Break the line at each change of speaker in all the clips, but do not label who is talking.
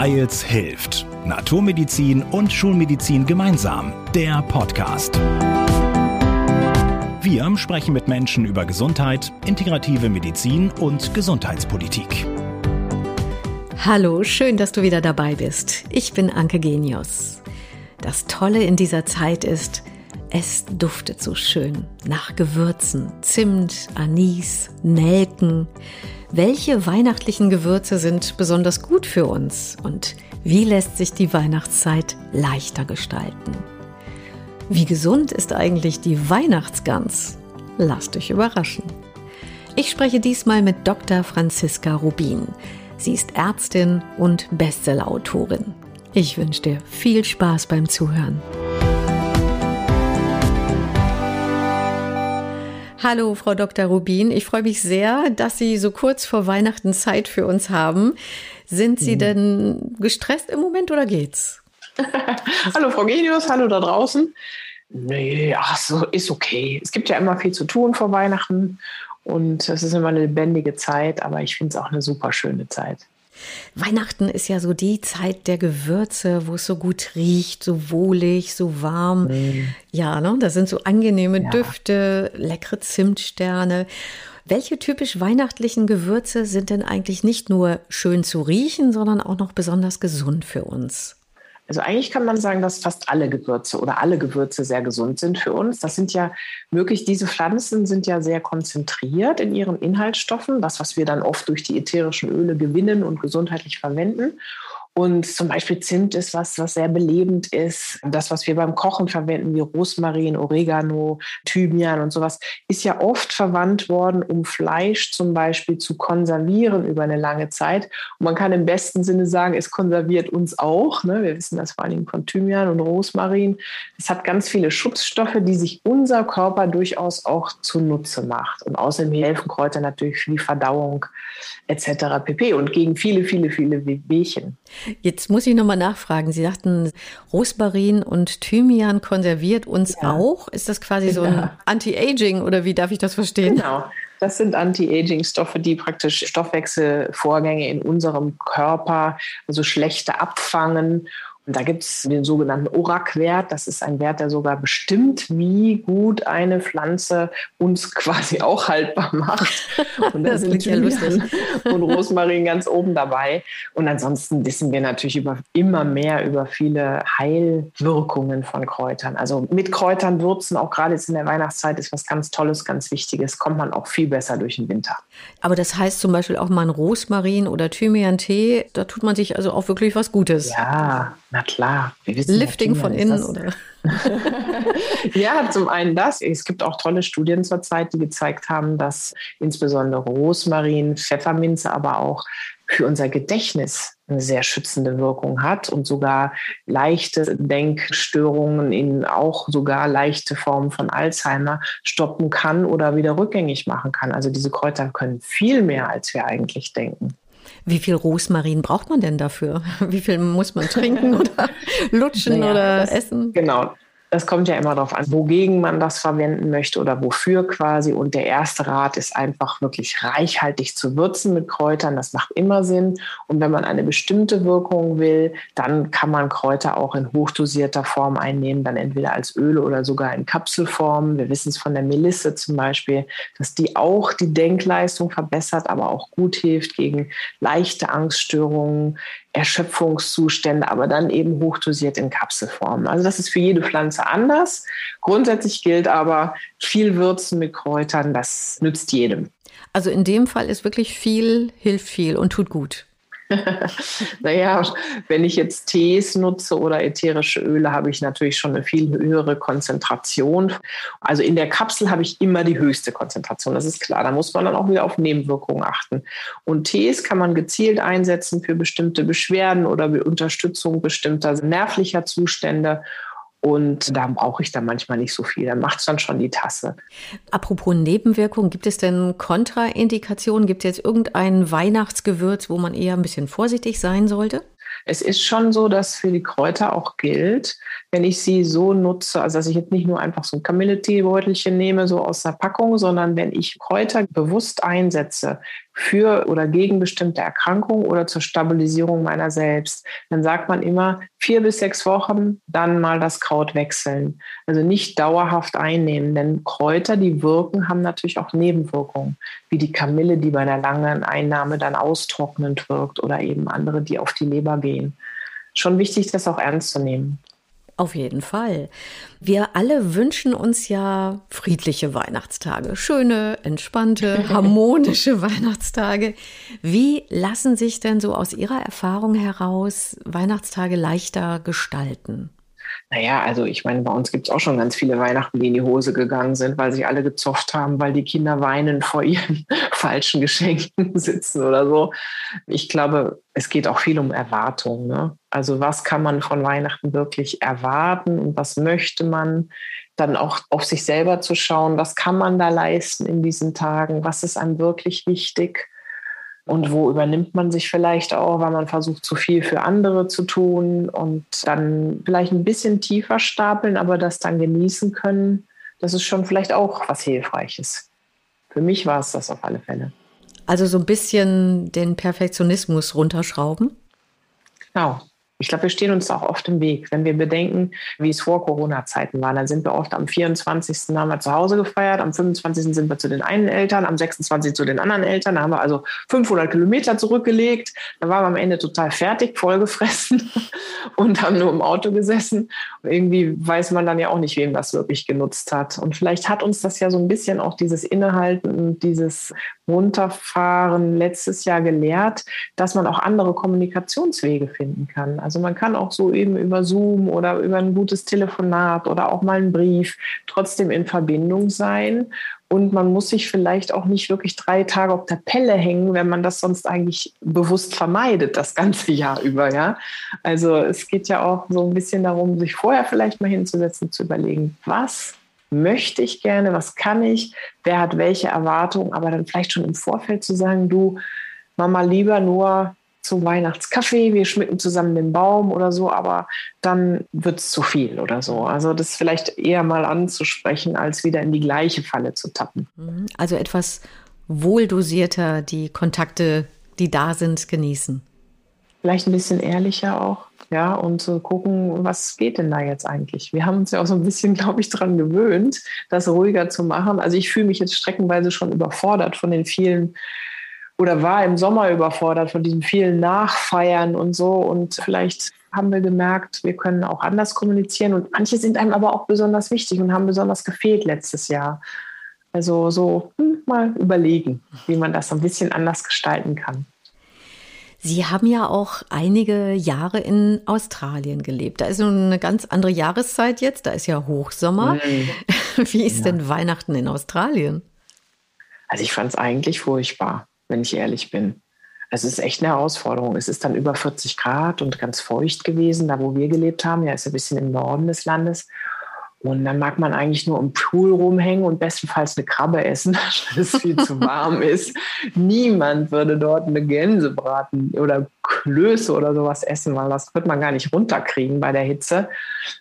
Weils hilft. Naturmedizin und Schulmedizin gemeinsam. Der Podcast. Wir sprechen mit Menschen über Gesundheit, integrative Medizin und Gesundheitspolitik.
Hallo, schön, dass du wieder dabei bist. Ich bin Anke Genius. Das Tolle in dieser Zeit ist, es duftet so schön nach Gewürzen, Zimt, Anis, Nelken. Welche weihnachtlichen Gewürze sind besonders gut für uns und wie lässt sich die Weihnachtszeit leichter gestalten? Wie gesund ist eigentlich die Weihnachtsgans? Lasst euch überraschen. Ich spreche diesmal mit Dr. Franziska Rubin. Sie ist Ärztin und Bestsellerautorin. Ich wünsche dir viel Spaß beim Zuhören. Hallo, Frau Dr. Rubin. Ich freue mich sehr, dass Sie so kurz vor Weihnachten Zeit für uns haben. Sind Sie mhm. denn gestresst im Moment oder geht's?
hallo, Frau Genius. Hallo da draußen. Nee, ach so, ist okay. Es gibt ja immer viel zu tun vor Weihnachten und es ist immer eine lebendige Zeit, aber ich finde es auch eine super schöne Zeit.
Weihnachten ist ja so die Zeit der Gewürze, wo es so gut riecht, so wohlig, so warm. Mm. Ja, ne? da sind so angenehme ja. Düfte, leckere Zimtsterne. Welche typisch weihnachtlichen Gewürze sind denn eigentlich nicht nur schön zu riechen, sondern auch noch besonders gesund für uns?
Also eigentlich kann man sagen, dass fast alle Gewürze oder alle Gewürze sehr gesund sind für uns. Das sind ja wirklich, diese Pflanzen sind ja sehr konzentriert in ihren Inhaltsstoffen, das, was wir dann oft durch die ätherischen Öle gewinnen und gesundheitlich verwenden. Und zum Beispiel Zimt ist was, was sehr belebend ist. Das, was wir beim Kochen verwenden, wie Rosmarin, Oregano, Thymian und sowas, ist ja oft verwandt worden, um Fleisch zum Beispiel zu konservieren über eine lange Zeit. Und man kann im besten Sinne sagen, es konserviert uns auch. Ne? Wir wissen das vor allen Dingen von Thymian und Rosmarin. Es hat ganz viele Schutzstoffe, die sich unser Körper durchaus auch zunutze macht. Und außerdem helfen Kräuter natürlich für die Verdauung etc. pp. Und gegen viele, viele, viele Wehchen.
Jetzt muss ich nochmal nachfragen. Sie sagten, Rosmarin und Thymian konserviert uns ja. auch. Ist das quasi so ein Anti-Aging oder wie darf ich das verstehen?
Genau. Das sind Anti-Aging-Stoffe, die praktisch Stoffwechselvorgänge in unserem Körper, also schlechte abfangen da gibt es den sogenannten ORAC-Wert. Das ist ein Wert, der sogar bestimmt, wie gut eine Pflanze uns quasi auch haltbar macht. Und das sind ja lustig. Und Rosmarin ganz oben dabei. Und ansonsten wissen wir natürlich über, immer mehr über viele Heilwirkungen von Kräutern. Also mit Kräutern würzen, auch gerade jetzt in der Weihnachtszeit, ist was ganz Tolles, ganz Wichtiges. Kommt man auch viel besser durch den Winter.
Aber das heißt zum Beispiel auch mal ein Rosmarin oder Thymian-Tee, da tut man sich also auch wirklich was Gutes.
Ja, na klar.
Lifting von innen, oder?
ja, zum einen das. Es gibt auch tolle Studien zurzeit, die gezeigt haben, dass insbesondere Rosmarin, Pfefferminze, aber auch für unser Gedächtnis eine sehr schützende Wirkung hat und sogar leichte Denkstörungen in auch sogar leichte Formen von Alzheimer stoppen kann oder wieder rückgängig machen kann. Also diese Kräuter können viel mehr, als wir eigentlich denken.
Wie viel Rosmarin braucht man denn dafür? Wie viel muss man trinken oder lutschen naja, oder
das,
essen?
Genau, es kommt ja immer darauf an, wogegen man das verwenden möchte oder wofür quasi. Und der erste Rat ist einfach wirklich reichhaltig zu würzen mit Kräutern. Das macht immer Sinn. Und wenn man eine bestimmte Wirkung will, dann kann man Kräuter auch in hochdosierter Form einnehmen, dann entweder als Öle oder sogar in Kapselform. Wir wissen es von der Melisse zum Beispiel, dass die auch die Denkleistung verbessert, aber auch gut hilft gegen leichte Angststörungen, Erschöpfungszustände, aber dann eben hochdosiert in Kapselform. Also das ist für jede Pflanze anders. Grundsätzlich gilt aber, viel Würzen mit Kräutern, das nützt jedem.
Also in dem Fall ist wirklich viel, hilft viel und tut gut.
naja, wenn ich jetzt Tees nutze oder ätherische Öle, habe ich natürlich schon eine viel höhere Konzentration. Also in der Kapsel habe ich immer die höchste Konzentration, das ist klar. Da muss man dann auch wieder auf Nebenwirkungen achten. Und Tees kann man gezielt einsetzen für bestimmte Beschwerden oder Unterstützung bestimmter nervlicher Zustände. Und da brauche ich dann manchmal nicht so viel. Dann macht es dann schon die Tasse.
Apropos Nebenwirkungen, gibt es denn Kontraindikationen? Gibt es jetzt irgendein Weihnachtsgewürz, wo man eher ein bisschen vorsichtig sein sollte?
Es ist schon so, dass für die Kräuter auch gilt, wenn ich sie so nutze, also dass ich jetzt nicht nur einfach so ein Kamille-Teebeutelchen nehme, so aus der Packung, sondern wenn ich Kräuter bewusst einsetze für oder gegen bestimmte Erkrankungen oder zur Stabilisierung meiner selbst, dann sagt man immer vier bis sechs Wochen, dann mal das Kraut wechseln. Also nicht dauerhaft einnehmen, denn Kräuter, die wirken, haben natürlich auch Nebenwirkungen, wie die Kamille, die bei einer langen Einnahme dann austrocknend wirkt oder eben andere, die auf die Leber gehen. Schon wichtig, das auch ernst zu nehmen.
Auf jeden Fall. Wir alle wünschen uns ja friedliche Weihnachtstage, schöne, entspannte, harmonische Weihnachtstage. Wie lassen sich denn so aus Ihrer Erfahrung heraus Weihnachtstage leichter gestalten?
Naja, also ich meine, bei uns gibt es auch schon ganz viele Weihnachten, die in die Hose gegangen sind, weil sich alle gezofft haben, weil die Kinder weinen vor ihren falschen Geschenken sitzen oder so. Ich glaube, es geht auch viel um Erwartungen. Ne? Also was kann man von Weihnachten wirklich erwarten und was möchte man? Dann auch auf sich selber zu schauen, was kann man da leisten in diesen Tagen? Was ist einem wirklich wichtig? Und wo übernimmt man sich vielleicht auch, weil man versucht, zu viel für andere zu tun und dann vielleicht ein bisschen tiefer stapeln, aber das dann genießen können, das ist schon vielleicht auch was Hilfreiches. Für mich war es das auf alle Fälle.
Also so ein bisschen den Perfektionismus runterschrauben?
Genau ich glaube, wir stehen uns auch oft im Weg. Wenn wir bedenken, wie es vor Corona-Zeiten war, dann sind wir oft am 24. haben wir zu Hause gefeiert, am 25. sind wir zu den einen Eltern, am 26. zu den anderen Eltern. Da haben wir also 500 Kilometer zurückgelegt. Da waren wir am Ende total fertig, vollgefressen und haben nur im Auto gesessen. Und irgendwie weiß man dann ja auch nicht, wem das wirklich genutzt hat. Und vielleicht hat uns das ja so ein bisschen auch dieses Innehalten und dieses Runterfahren letztes Jahr gelehrt, dass man auch andere Kommunikationswege finden kann. Also man kann auch so eben über Zoom oder über ein gutes Telefonat oder auch mal einen Brief trotzdem in Verbindung sein. Und man muss sich vielleicht auch nicht wirklich drei Tage auf der Pelle hängen, wenn man das sonst eigentlich bewusst vermeidet, das ganze Jahr über. Ja? Also es geht ja auch so ein bisschen darum, sich vorher vielleicht mal hinzusetzen, zu überlegen, was möchte ich gerne, was kann ich, wer hat welche Erwartungen, aber dann vielleicht schon im Vorfeld zu sagen, du, Mama, lieber nur zum Weihnachtskaffee, wir schmücken zusammen den Baum oder so, aber dann wird es zu viel oder so. Also das vielleicht eher mal anzusprechen, als wieder in die gleiche Falle zu tappen.
Mhm. Also etwas wohldosierter die Kontakte, die da sind, genießen.
Vielleicht ein bisschen ehrlicher auch ja, und zu gucken, was geht denn da jetzt eigentlich? Wir haben uns ja auch so ein bisschen, glaube ich, daran gewöhnt, das ruhiger zu machen. Also ich fühle mich jetzt streckenweise schon überfordert von den vielen oder war im Sommer überfordert von diesen vielen Nachfeiern und so. Und vielleicht haben wir gemerkt, wir können auch anders kommunizieren. Und manche sind einem aber auch besonders wichtig und haben besonders gefehlt letztes Jahr. Also so hm, mal überlegen, wie man das ein bisschen anders gestalten kann.
Sie haben ja auch einige Jahre in Australien gelebt. Da ist nun eine ganz andere Jahreszeit jetzt. Da ist ja Hochsommer. Mhm. Wie ist ja. denn Weihnachten in Australien?
Also ich fand es eigentlich furchtbar, wenn ich ehrlich bin. Es ist echt eine Herausforderung. Es ist dann über 40 Grad und ganz feucht gewesen, da wo wir gelebt haben. Ja, ist ein bisschen im Norden des Landes. Und dann mag man eigentlich nur im Pool rumhängen und bestenfalls eine Krabbe essen, weil es viel zu warm ist. Niemand würde dort eine Gänse braten oder Klöße oder sowas essen, weil das wird man gar nicht runterkriegen bei der Hitze.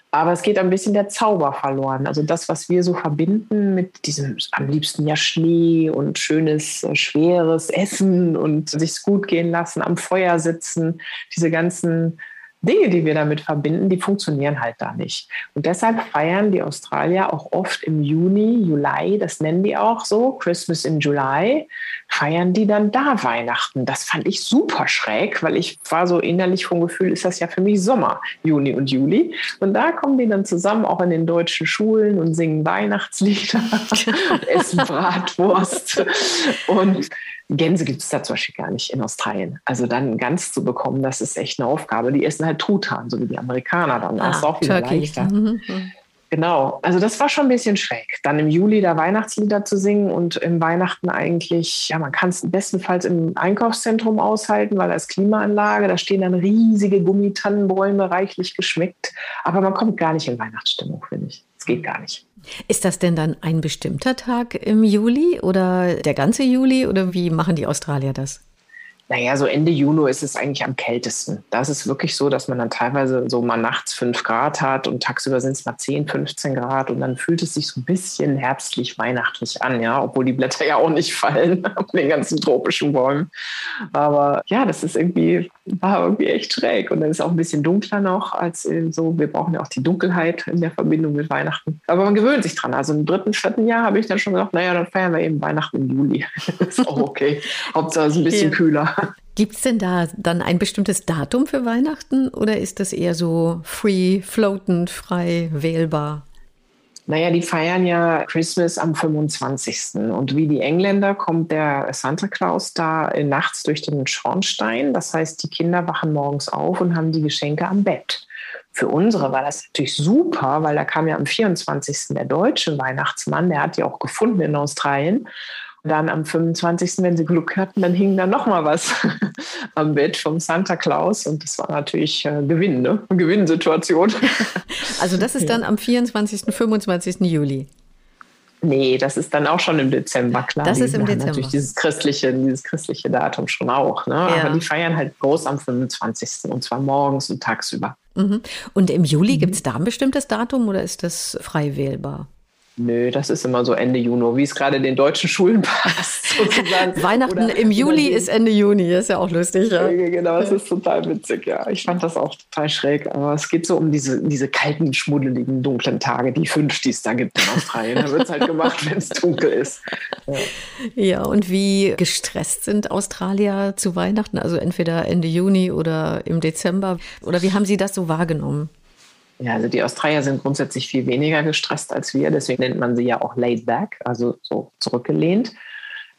Aber es geht ein bisschen der Zauber verloren. Also das, was wir so verbinden mit diesem am liebsten ja Schnee und schönes, äh, schweres Essen und sich's gut gehen lassen, am Feuer sitzen, diese ganzen Dinge, die wir damit verbinden, die funktionieren halt da nicht. Und deshalb feiern die Australier auch oft im Juni, Juli, das nennen die auch so, Christmas in July, feiern die dann da Weihnachten. Das fand ich super schräg, weil ich war so innerlich vom Gefühl, ist das ja für mich Sommer, Juni und Juli. Und da kommen die dann zusammen auch in den deutschen Schulen und singen Weihnachtslieder und essen Bratwurst und Gänse gibt es da zum Beispiel gar nicht in Australien. Also dann ganz zu bekommen, das ist echt eine Aufgabe. Die essen halt Truthahn, so wie die Amerikaner dann. Das ah, ist auch wieder Turkey. leichter. Mhm. Genau, also das war schon ein bisschen schräg. Dann im Juli da Weihnachtslieder zu singen und im Weihnachten eigentlich, ja, man kann es bestenfalls im Einkaufszentrum aushalten, weil da ist Klimaanlage, da stehen dann riesige Gummitannenbäume, reichlich geschmeckt. Aber man kommt gar nicht in Weihnachtsstimmung, finde ich. Es geht gar nicht.
Ist das denn dann ein bestimmter Tag im Juli oder der ganze Juli oder wie machen die Australier das?
Naja, so Ende Juni ist es eigentlich am kältesten. Da ist wirklich so, dass man dann teilweise so mal nachts fünf Grad hat und tagsüber sind es mal 10, 15 Grad und dann fühlt es sich so ein bisschen herbstlich, weihnachtlich an, ja, obwohl die Blätter ja auch nicht fallen den ganzen tropischen Bäumen. Aber ja, das ist irgendwie, war irgendwie echt schräg. Und dann ist es auch ein bisschen dunkler noch als so, wir brauchen ja auch die Dunkelheit in der Verbindung mit Weihnachten. Aber man gewöhnt sich dran. Also im dritten, vierten Jahr habe ich dann schon gesagt, naja, dann feiern wir eben Weihnachten im Juli. ist auch okay. Hauptsache es ist ein bisschen okay. kühler.
Gibt es denn da dann ein bestimmtes Datum für Weihnachten oder ist das eher so free, floatend, frei, wählbar?
Naja, die feiern ja Christmas am 25. Und wie die Engländer kommt der Santa Claus da nachts durch den Schornstein. Das heißt, die Kinder wachen morgens auf und haben die Geschenke am Bett. Für unsere war das natürlich super, weil da kam ja am 24. der deutsche Weihnachtsmann, der hat die auch gefunden in Australien dann am 25., wenn sie Glück hatten, dann hing da noch mal was am Bett vom Santa Claus und das war natürlich äh, Gewinn, ne? Gewinnsituation.
Also das ist dann am 24., 25. Juli.
Nee, das ist dann auch schon im Dezember, klar.
Das ist im Dezember.
Natürlich dieses christliche, dieses christliche Datum schon auch. Ne? Ja. Aber die feiern halt groß am 25. und zwar morgens und tagsüber.
Mhm. Und im Juli mhm. gibt es da ein bestimmtes Datum oder ist das frei wählbar?
Nö, das ist immer so Ende Juni, wie es gerade den deutschen Schulen passt,
sozusagen. Weihnachten oder, im Juli ist Ende Juni, ist ja auch lustig. Ja?
Genau, das ist total witzig, ja. Ich fand das auch total schräg, aber es geht so um diese, diese kalten, schmuddeligen, dunklen Tage, die fünf, die es da gibt in Australien. Da wird es halt gemacht, wenn es dunkel ist.
Ja. ja, und wie gestresst sind Australier zu Weihnachten? Also entweder Ende Juni oder im Dezember? Oder wie haben Sie das so wahrgenommen?
Ja, also die Australier sind grundsätzlich viel weniger gestresst als wir, deswegen nennt man sie ja auch laid back, also so zurückgelehnt.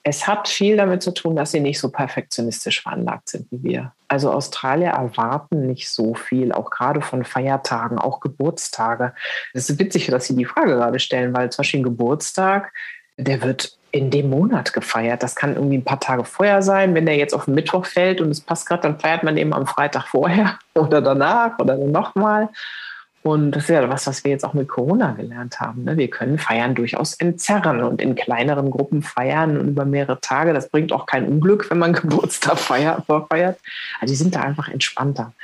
Es hat viel damit zu tun, dass sie nicht so perfektionistisch veranlagt sind wie wir. Also Australier erwarten nicht so viel, auch gerade von Feiertagen, auch Geburtstage. Es ist witzig, dass Sie die Frage gerade stellen, weil zum Beispiel ein Geburtstag, der wird in dem Monat gefeiert. Das kann irgendwie ein paar Tage vorher sein. Wenn der jetzt auf den Mittwoch fällt und es passt gerade, dann feiert man eben am Freitag vorher oder danach oder dann nochmal. Und das ist ja was, was wir jetzt auch mit Corona gelernt haben. Ne? Wir können Feiern durchaus entzerren und in kleineren Gruppen feiern und über mehrere Tage. Das bringt auch kein Unglück, wenn man Geburtstag feiert. feiert. Also die sind da einfach entspannter.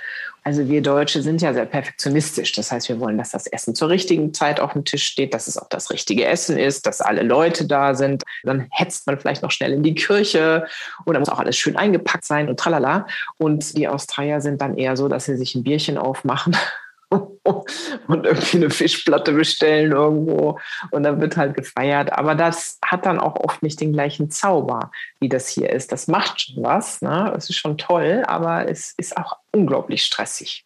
Also wir Deutsche sind ja sehr perfektionistisch. Das heißt, wir wollen, dass das Essen zur richtigen Zeit auf dem Tisch steht, dass es auch das richtige Essen ist, dass alle Leute da sind. Dann hetzt man vielleicht noch schnell in die Kirche oder muss auch alles schön eingepackt sein und tralala. Und die Australier sind dann eher so, dass sie sich ein Bierchen aufmachen und irgendwie eine Fischplatte bestellen irgendwo und dann wird halt gefeiert. Aber das hat dann auch oft nicht den gleichen Zauber, wie das hier ist. Das macht schon was, ne? es ist schon toll, aber es ist auch unglaublich stressig.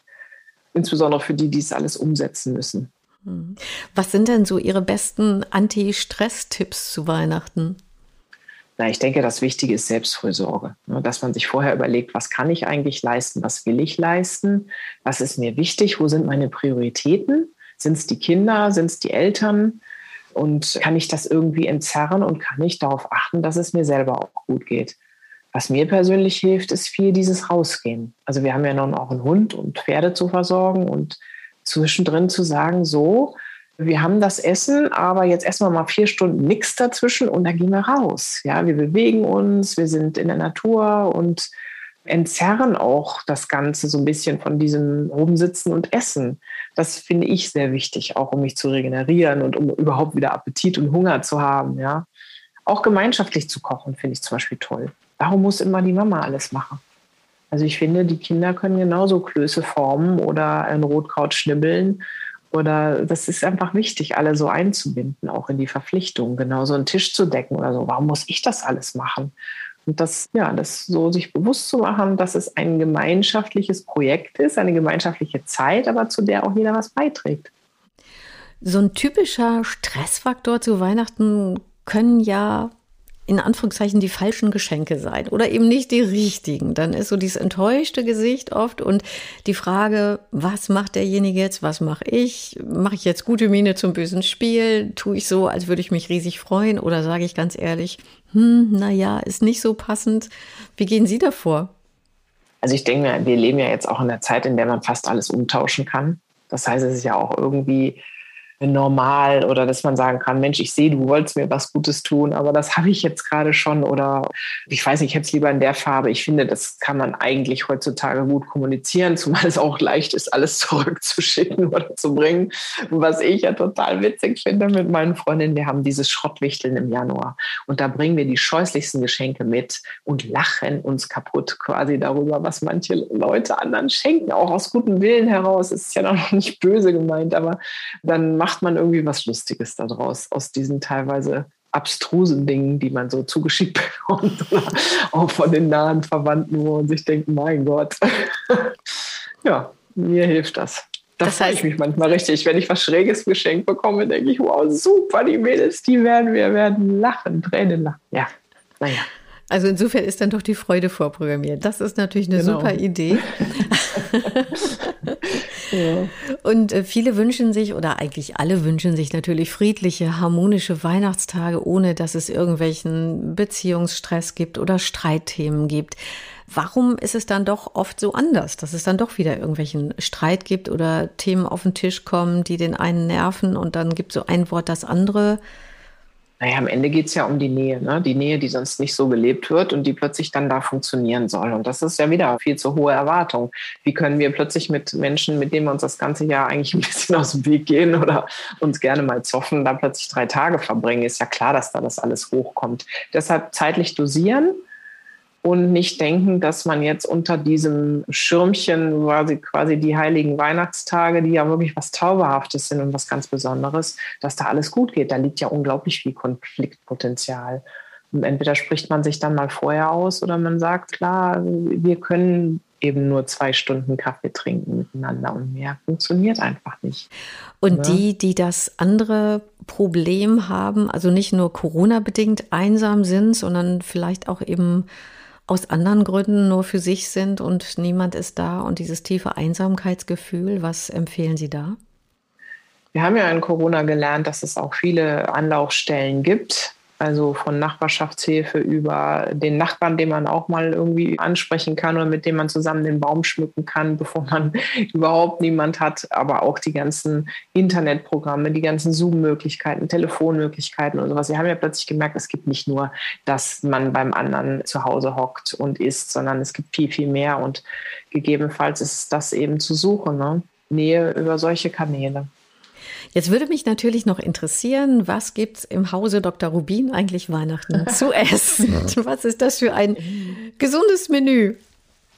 Insbesondere für die, die es alles umsetzen müssen.
Hm. Was sind denn so Ihre besten Anti-Stress-Tipps zu Weihnachten?
Na, ich denke, das Wichtige ist Selbstfürsorge. Ne? Dass man sich vorher überlegt, was kann ich eigentlich leisten, was will ich leisten, was ist mir wichtig, wo sind meine Prioritäten? Sind es die Kinder, sind es die Eltern? Und kann ich das irgendwie entzerren und kann ich darauf achten, dass es mir selber auch gut geht? Was mir persönlich hilft, ist viel dieses Rausgehen. Also wir haben ja nun auch einen Hund und Pferde zu versorgen und zwischendrin zu sagen, so, wir haben das Essen, aber jetzt erstmal mal vier Stunden nichts dazwischen und dann gehen wir raus. Ja, wir bewegen uns, wir sind in der Natur und entzerren auch das Ganze so ein bisschen von diesem Rumsitzen und Essen. Das finde ich sehr wichtig, auch um mich zu regenerieren und um überhaupt wieder Appetit und Hunger zu haben. Ja, auch gemeinschaftlich zu kochen finde ich zum Beispiel toll. Warum muss immer die Mama alles machen? Also ich finde, die Kinder können genauso Klöße formen oder ein Rotkraut schnibbeln oder das ist einfach wichtig, alle so einzubinden, auch in die Verpflichtung, genauso einen Tisch zu decken oder so. Warum muss ich das alles machen? Und das, ja, das so sich bewusst zu machen, dass es ein gemeinschaftliches Projekt ist, eine gemeinschaftliche Zeit, aber zu der auch jeder was beiträgt.
So ein typischer Stressfaktor zu Weihnachten können ja in Anführungszeichen die falschen Geschenke sein oder eben nicht die richtigen. Dann ist so dieses enttäuschte Gesicht oft und die Frage, was macht derjenige jetzt, was mache ich? Mache ich jetzt gute Miene zum bösen Spiel? Tue ich so, als würde ich mich riesig freuen oder sage ich ganz ehrlich, hm, naja, ist nicht so passend. Wie gehen Sie davor?
Also ich denke mir, wir leben ja jetzt auch in einer Zeit, in der man fast alles umtauschen kann. Das heißt, es ist ja auch irgendwie normal oder dass man sagen kann, Mensch, ich sehe, du wolltest mir was Gutes tun, aber das habe ich jetzt gerade schon oder ich weiß nicht, ich hätte es lieber in der Farbe. Ich finde, das kann man eigentlich heutzutage gut kommunizieren, zumal es auch leicht ist, alles zurückzuschicken oder zu bringen. Was ich ja total witzig finde mit meinen Freundinnen, wir haben dieses Schrottwichteln im Januar und da bringen wir die scheußlichsten Geschenke mit und lachen uns kaputt quasi darüber, was manche Leute anderen schenken, auch aus gutem Willen heraus. Es ist ja noch nicht böse gemeint, aber dann macht man irgendwie was Lustiges daraus, aus diesen teilweise abstrusen Dingen, die man so zugeschickt bekommt oder auch von den nahen Verwandten, wo man sich denkt, mein Gott. ja, mir hilft das. Da das freue ich mich manchmal richtig. Wenn ich was Schräges geschenkt bekomme, denke ich, wow, super, die Mädels, die werden, wir werden lachen, Tränen lachen. Ja, naja.
Also insofern ist dann doch die Freude vorprogrammiert. Das ist natürlich eine genau. super Idee. ja. Und äh, viele wünschen sich, oder eigentlich alle wünschen sich natürlich friedliche, harmonische Weihnachtstage, ohne dass es irgendwelchen Beziehungsstress gibt oder Streitthemen gibt. Warum ist es dann doch oft so anders, dass es dann doch wieder irgendwelchen Streit gibt oder Themen auf den Tisch kommen, die den einen nerven und dann gibt so ein Wort das andere?
Naja, am Ende geht es ja um die Nähe, ne? die Nähe, die sonst nicht so gelebt wird und die plötzlich dann da funktionieren soll. Und das ist ja wieder viel zu hohe Erwartung. Wie können wir plötzlich mit Menschen, mit denen wir uns das ganze Jahr eigentlich ein bisschen aus dem Weg gehen oder uns gerne mal zoffen, da plötzlich drei Tage verbringen? Ist ja klar, dass da das alles hochkommt. Deshalb zeitlich dosieren und nicht denken, dass man jetzt unter diesem Schirmchen quasi, quasi die heiligen Weihnachtstage, die ja wirklich was Zauberhaftes sind und was ganz Besonderes, dass da alles gut geht. Da liegt ja unglaublich viel Konfliktpotenzial. Und entweder spricht man sich dann mal vorher aus oder man sagt, klar, wir können eben nur zwei Stunden Kaffee trinken miteinander und mehr funktioniert einfach nicht.
Und ja. die, die das andere Problem haben, also nicht nur Corona-bedingt einsam sind, sondern vielleicht auch eben aus anderen Gründen nur für sich sind und niemand ist da und dieses tiefe Einsamkeitsgefühl, was empfehlen Sie da?
Wir haben ja in Corona gelernt, dass es auch viele Anlaufstellen gibt, also von Nachbarschaftshilfe über den Nachbarn, den man auch mal irgendwie ansprechen kann oder mit dem man zusammen den Baum schmücken kann, bevor man überhaupt niemand hat. Aber auch die ganzen Internetprogramme, die ganzen Zoom-Möglichkeiten, Telefonmöglichkeiten und sowas. Wir haben ja plötzlich gemerkt, es gibt nicht nur, dass man beim anderen zu Hause hockt und isst, sondern es gibt viel, viel mehr. Und gegebenenfalls ist das eben zu suchen. Ne? Nähe über solche Kanäle.
Jetzt würde mich natürlich noch interessieren, was gibt es im Hause Dr. Rubin eigentlich Weihnachten zu essen? Was ist das für ein gesundes Menü?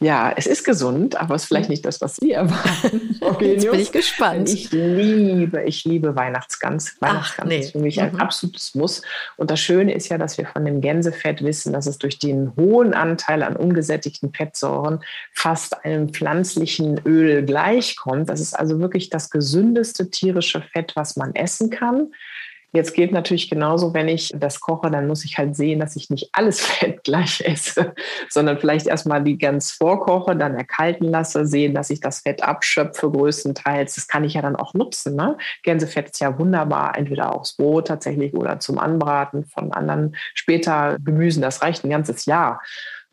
Ja, es ist gesund, aber es ist vielleicht nicht das, was Sie erwarten.
Jetzt bin ich gespannt.
Ich liebe, ich liebe Weihnachtsgans. Weihnachtsgans nee. ist für mich ein mhm. absolutes Muss. Und das Schöne ist ja, dass wir von dem Gänsefett wissen, dass es durch den hohen Anteil an ungesättigten Fettsäuren fast einem pflanzlichen Öl gleichkommt. Das ist also wirklich das gesündeste tierische Fett, was man essen kann. Jetzt geht natürlich genauso, wenn ich das koche, dann muss ich halt sehen, dass ich nicht alles Fett gleich esse, sondern vielleicht erstmal die ganz vorkoche, dann erkalten lasse, sehen, dass ich das Fett abschöpfe größtenteils. Das kann ich ja dann auch nutzen. Ne? Gänsefett ist ja wunderbar, entweder aufs Brot tatsächlich oder zum Anbraten von anderen später Gemüsen. Das reicht ein ganzes Jahr.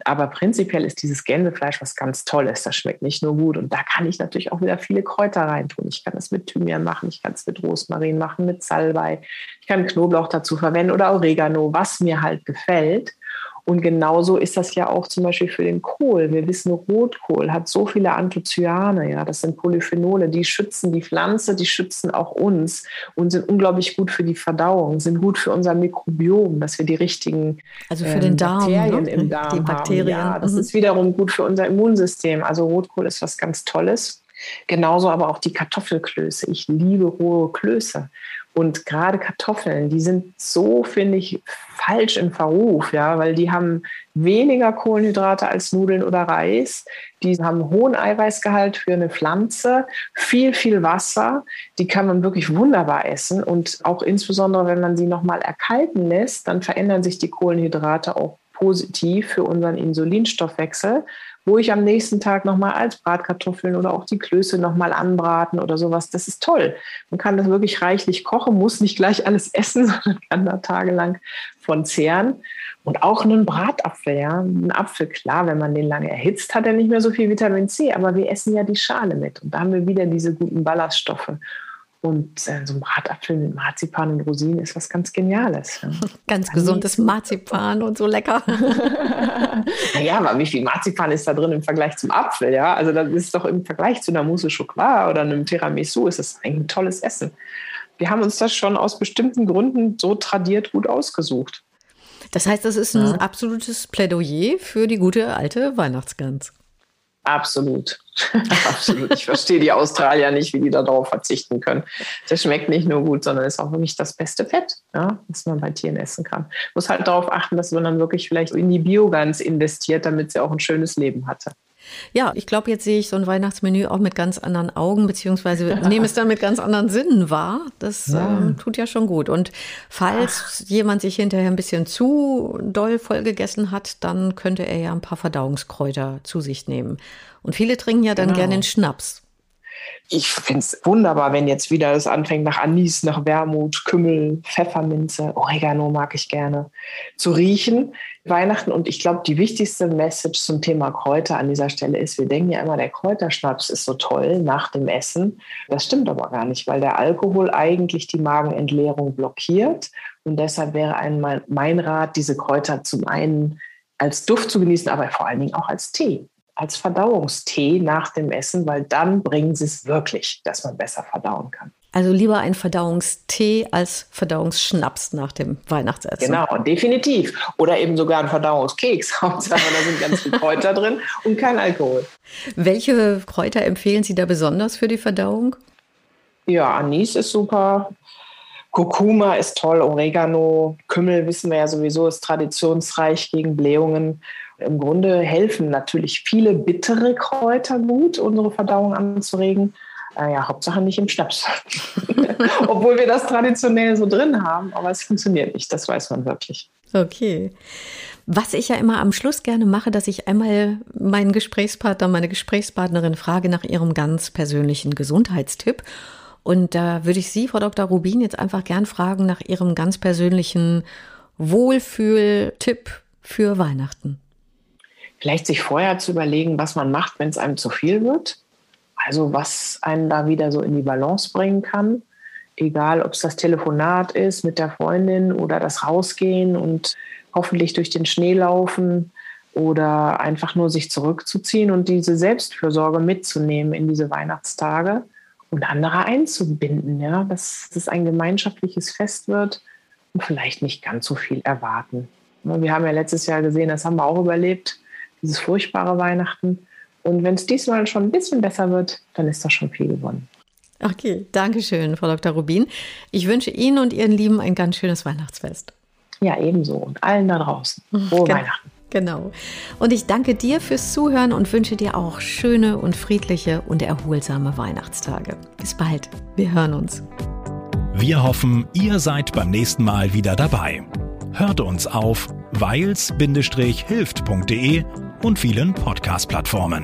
Aber prinzipiell ist dieses Gänsefleisch was ganz Tolles. Das schmeckt nicht nur gut. Und da kann ich natürlich auch wieder viele Kräuter reintun. Ich kann es mit Thymian machen, ich kann es mit Rosmarin machen, mit Salbei. Ich kann Knoblauch dazu verwenden oder Oregano, was mir halt gefällt. Und genauso ist das ja auch zum Beispiel für den Kohl. Wir wissen, Rotkohl hat so viele Anthocyane, ja, das sind Polyphenole, die schützen die Pflanze, die schützen auch uns und sind unglaublich gut für die Verdauung, sind gut für unser Mikrobiom, dass wir die richtigen
also für den ähm, Darm,
Bakterien ne? im Darm die Bakterien. haben. Ja, das mhm. ist wiederum gut für unser Immunsystem. Also Rotkohl ist was ganz Tolles. Genauso aber auch die Kartoffelklöße. Ich liebe rohe Klöße. Und gerade Kartoffeln, die sind so, finde ich, falsch im Verruf, ja, weil die haben weniger Kohlenhydrate als Nudeln oder Reis. Die haben hohen Eiweißgehalt für eine Pflanze, viel, viel Wasser. Die kann man wirklich wunderbar essen. Und auch insbesondere, wenn man sie nochmal erkalten lässt, dann verändern sich die Kohlenhydrate auch positiv für unseren Insulinstoffwechsel wo ich am nächsten Tag nochmal als Bratkartoffeln oder auch die Klöße nochmal anbraten oder sowas. Das ist toll. Man kann das wirklich reichlich kochen, muss nicht gleich alles essen, sondern kann da tagelang von zehren. Und auch einen Bratapfel, ja. Ein Apfel, klar, wenn man den lange erhitzt, hat er nicht mehr so viel Vitamin C, aber wir essen ja die Schale mit. Und da haben wir wieder diese guten Ballaststoffe. Und äh, so ein Bratapfel mit Marzipan und Rosinen ist was ganz Geniales. Ja.
Ganz gesundes Marzipan und so lecker.
naja, aber wie viel Marzipan ist da drin im Vergleich zum Apfel? Ja, also das ist doch im Vergleich zu einer Mousse Chocolat oder einem Tiramisu ist das eigentlich ein tolles Essen. Wir haben uns das schon aus bestimmten Gründen so tradiert gut ausgesucht.
Das heißt, das ist ein ja. absolutes Plädoyer für die gute alte Weihnachtsgans.
Absolut. Absolut. Ich verstehe die Australier nicht, wie die darauf verzichten können. Das schmeckt nicht nur gut, sondern ist auch wirklich das beste Fett, ja, was man bei Tieren essen kann. Muss halt darauf achten, dass man dann wirklich vielleicht in die Biogans investiert, damit sie auch ein schönes Leben hatte.
Ja, ich glaube, jetzt sehe ich so ein Weihnachtsmenü auch mit ganz anderen Augen, beziehungsweise nehme es dann mit ganz anderen Sinnen wahr. Das ja. Ähm, tut ja schon gut. Und falls Ach. jemand sich hinterher ein bisschen zu doll vollgegessen hat, dann könnte er ja ein paar Verdauungskräuter zu sich nehmen. Und viele trinken ja dann genau. gerne den Schnaps
ich finde es wunderbar, wenn jetzt wieder es anfängt nach Anis, nach Wermut, Kümmel, Pfefferminze, Oregano mag ich gerne, zu riechen. Weihnachten und ich glaube, die wichtigste Message zum Thema Kräuter an dieser Stelle ist, wir denken ja immer, der Kräuterschnaps ist so toll nach dem Essen. Das stimmt aber gar nicht, weil der Alkohol eigentlich die Magenentleerung blockiert. Und deshalb wäre ein, mein Rat, diese Kräuter zum einen als Duft zu genießen, aber vor allen Dingen auch als Tee als Verdauungstee nach dem Essen, weil dann bringen sie es wirklich, dass man besser verdauen kann.
Also lieber ein Verdauungstee als Verdauungsschnaps nach dem Weihnachtsessen.
Genau, definitiv. Oder eben sogar ein Verdauungskeks. Hauptsache, da sind ganz viele Kräuter drin und kein Alkohol.
Welche Kräuter empfehlen Sie da besonders für die Verdauung?
Ja, Anis ist super. Kurkuma ist toll, Oregano, Kümmel wissen wir ja sowieso, ist traditionsreich gegen Blähungen. Im Grunde helfen natürlich viele bittere Kräuter gut, unsere Verdauung anzuregen. Äh, ja, Hauptsache nicht im Schnaps. Obwohl wir das traditionell so drin haben, aber es funktioniert nicht, das weiß man wirklich.
Okay. Was ich ja immer am Schluss gerne mache, dass ich einmal meinen Gesprächspartner, meine Gesprächspartnerin frage nach ihrem ganz persönlichen Gesundheitstipp. Und da würde ich Sie, Frau Dr. Rubin, jetzt einfach gern fragen nach Ihrem ganz persönlichen Wohlfühltipp für Weihnachten.
Vielleicht sich vorher zu überlegen, was man macht, wenn es einem zu viel wird. Also was einen da wieder so in die Balance bringen kann. Egal, ob es das Telefonat ist mit der Freundin oder das Rausgehen und hoffentlich durch den Schnee laufen oder einfach nur sich zurückzuziehen und diese Selbstfürsorge mitzunehmen in diese Weihnachtstage und andere einzubinden, ja, dass es ein gemeinschaftliches Fest wird und vielleicht nicht ganz so viel erwarten. Wir haben ja letztes Jahr gesehen, das haben wir auch überlebt, dieses furchtbare Weihnachten. Und wenn es diesmal schon ein bisschen besser wird, dann ist das schon viel gewonnen.
Okay, danke schön, Frau Dr. Rubin. Ich wünsche Ihnen und Ihren Lieben ein ganz schönes Weihnachtsfest.
Ja, ebenso. Und allen da draußen. Frohe genau. Weihnachten.
Genau. Und ich danke dir fürs Zuhören und wünsche dir auch schöne und friedliche und erholsame Weihnachtstage. Bis bald. Wir hören uns.
Wir hoffen, ihr seid beim nächsten Mal wieder dabei. Hört uns auf weils-hilft.de und vielen Podcast-Plattformen.